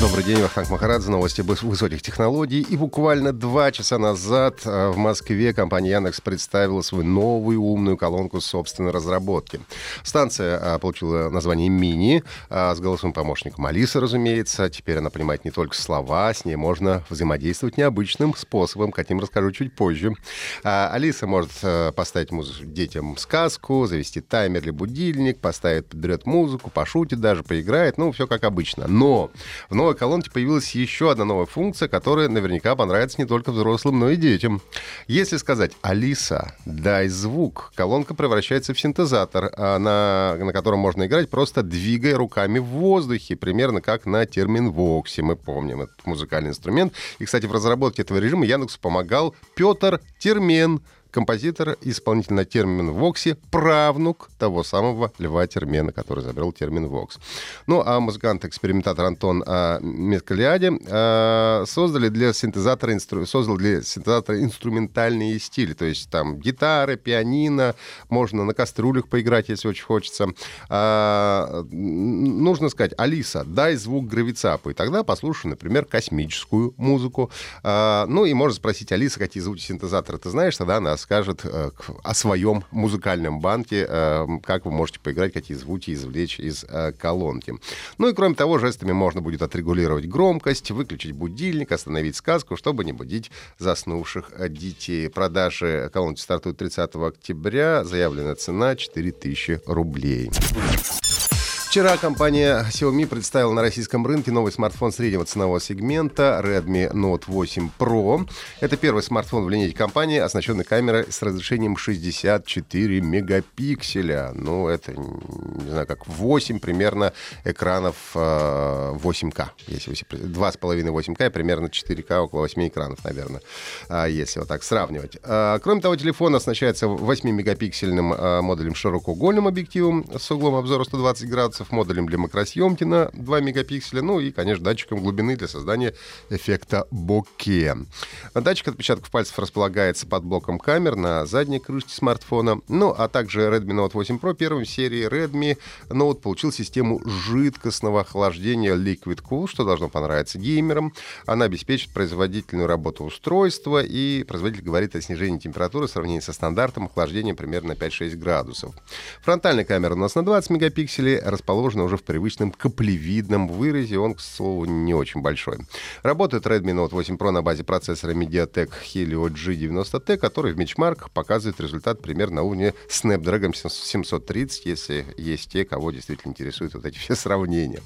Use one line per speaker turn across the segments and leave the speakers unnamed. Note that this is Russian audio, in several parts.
Добрый день, Вахтанг Махарадзе, новости высоких технологий. И буквально два часа назад э, в Москве компания Яндекс представила свою новую умную колонку собственной разработки. Станция э, получила название «Мини» э, с голосовым помощником Алиса, разумеется. Теперь она понимает не только слова, с ней можно взаимодействовать необычным способом, каким расскажу чуть позже. Алиса может поставить музыку детям сказку, завести таймер или будильник, поставит, подберет музыку, пошутит даже, поиграет, ну, все как обычно. Но в новой колонке появилась еще одна новая функция, которая наверняка понравится не только взрослым, но и детям. Если сказать «Алиса, дай звук», колонка превращается в синтезатор, а на, на котором можно играть, просто двигая руками в воздухе, примерно как на терминвоксе. Мы помним этот музыкальный инструмент. И, кстати, в разработке этого режима Яндексу помогал Петр Термен, композитор, исполнитель термин «воксе», правнук того самого Льва Термена, который изобрел термин «вокс». Ну, а музыкант-экспериментатор Антон а, Меткалиаде а, создали для синтезатора, инстру... создал для синтезатора инструментальные стили, то есть там гитары, пианино, можно на кастрюлях поиграть, если очень хочется. А, нужно сказать, Алиса, дай звук гравицапу, и тогда послушаю, например, космическую музыку. А, ну, и можно спросить Алиса, какие звуки синтезатора ты знаешь, тогда она расскажет э, о своем музыкальном банке, э, как вы можете поиграть, какие звуки извлечь из э, колонки. Ну и кроме того, жестами можно будет отрегулировать громкость, выключить будильник, остановить сказку, чтобы не будить заснувших детей. Продажи колонки стартуют 30 октября. Заявленная цена 4000 рублей. Вчера компания Xiaomi представила на российском рынке новый смартфон среднего ценового сегмента Redmi Note 8 Pro. Это первый смартфон в линейке компании, оснащенный камерой с разрешением 64 мегапикселя. Ну, это, не знаю, как 8 примерно экранов 8К. Э, если вы 2,5 8К и примерно 4К, около 8 экранов, наверное, а, если вот так сравнивать. А, кроме того, телефон оснащается 8-мегапиксельным э, модулем широкоугольным объективом с углом обзора 120 градусов мегапиксельцев, модулем для макросъемки на 2 мегапикселя, ну и, конечно, датчиком глубины для создания эффекта боке. Датчик отпечатков пальцев располагается под блоком камер на задней крышке смартфона. Ну, а также Redmi Note 8 Pro первым серии Redmi Note получил систему жидкостного охлаждения Liquid Cool, что должно понравиться геймерам. Она обеспечит производительную работу устройства, и производитель говорит о снижении температуры в сравнении со стандартом охлаждения примерно на 5-6 градусов. Фронтальная камера у нас на 20 мегапикселей, расположена уже в привычном каплевидном выразе. Он, к слову, не очень большой. Работает Redmi Note 8 Pro на базе процессора MediaTek Helio G90T, который в benchmark показывает результат примерно на уровне Snapdragon 730, если есть те, кого действительно интересуют вот эти все сравнения.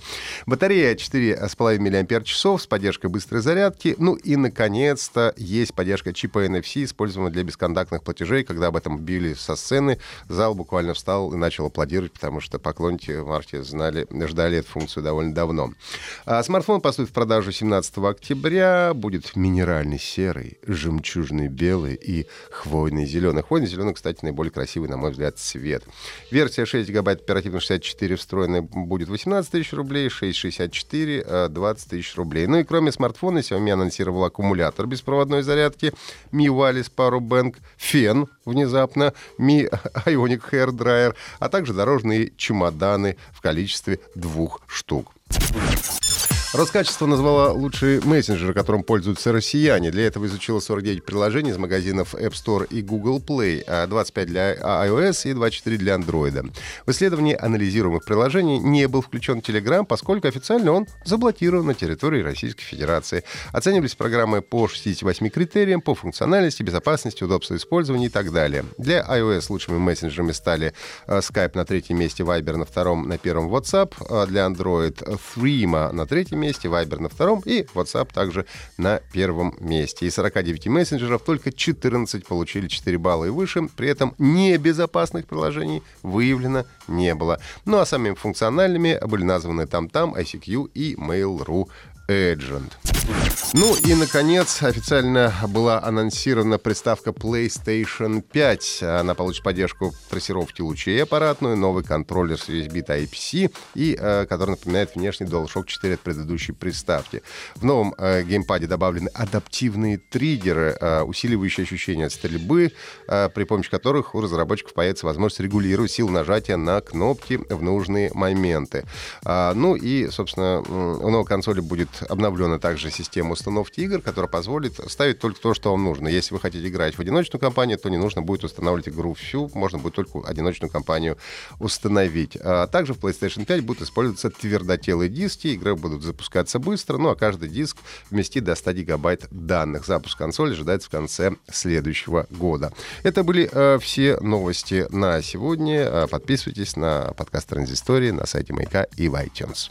Батарея 4,5 мАч с поддержкой быстрой зарядки. Ну и, наконец-то, есть поддержка чипа NFC, используемого для бесконтактных платежей. Когда об этом били со сцены, зал буквально встал и начал аплодировать, потому что поклонники марте знали, ждали эту функцию довольно давно. А смартфон поступит в продажу 17 октября. Будет минеральный серый, жемчужный белый и хвойный зеленый. Хвойный зеленый, кстати, наиболее красивый, на мой взгляд, цвет. Версия 6 гигабайт оперативно 64 встроенная будет 18 тысяч рублей, 664 20 тысяч рублей. Ну и кроме смартфона, Xiaomi анонсировал аккумулятор беспроводной зарядки, Mi Wireless Power Bank, фен внезапно, Mi Ionic Hair Dryer, а также дорожные чемоданы в количестве двух штук. Роскачество назвала лучшие мессенджеры, которым пользуются россияне. Для этого изучила 49 приложений из магазинов App Store и Google Play, 25 а для iOS и 24 для Android. В исследовании анализируемых приложений не был включен Telegram, поскольку официально он заблокирован на территории Российской Федерации. Оценивались программы по 68 критериям, по функциональности, безопасности, удобству использования и так далее. Для iOS лучшими мессенджерами стали э, Skype на третьем месте, Viber на втором, на первом WhatsApp, а для Android Threema на третьем месте, Viber на втором и WhatsApp также на первом месте. Из 49 мессенджеров только 14 получили 4 балла и выше, при этом небезопасных приложений выявлено не было. Ну а самыми функциональными были названы там-там, ICQ и Mail.ru Agent. Ну и, наконец, официально была анонсирована приставка PlayStation 5. Она получит поддержку трассировки лучей аппаратную, новый контроллер с USB Type-C, и, э, который напоминает внешний DualShock 4 от предыдущей приставки. В новом э, геймпаде добавлены адаптивные триггеры, э, усиливающие ощущения от стрельбы, э, при помощи которых у разработчиков появится возможность регулировать силу нажатия на кнопки в нужные моменты. А, ну и, собственно, у новой консоли будет обновлена также система установки игр, которая позволит ставить только то, что вам нужно. Если вы хотите играть в одиночную кампанию, то не нужно будет устанавливать игру всю, можно будет только одиночную кампанию установить. А также в PlayStation 5 будут использоваться твердотелые диски, игры будут запускаться быстро, ну а каждый диск вместит до 100 гигабайт данных. Запуск консоли ожидается в конце следующего года. Это были э, все новости на сегодня. Э, подписывайтесь на подкаст Транзистории на сайте Маяка и в iTunes.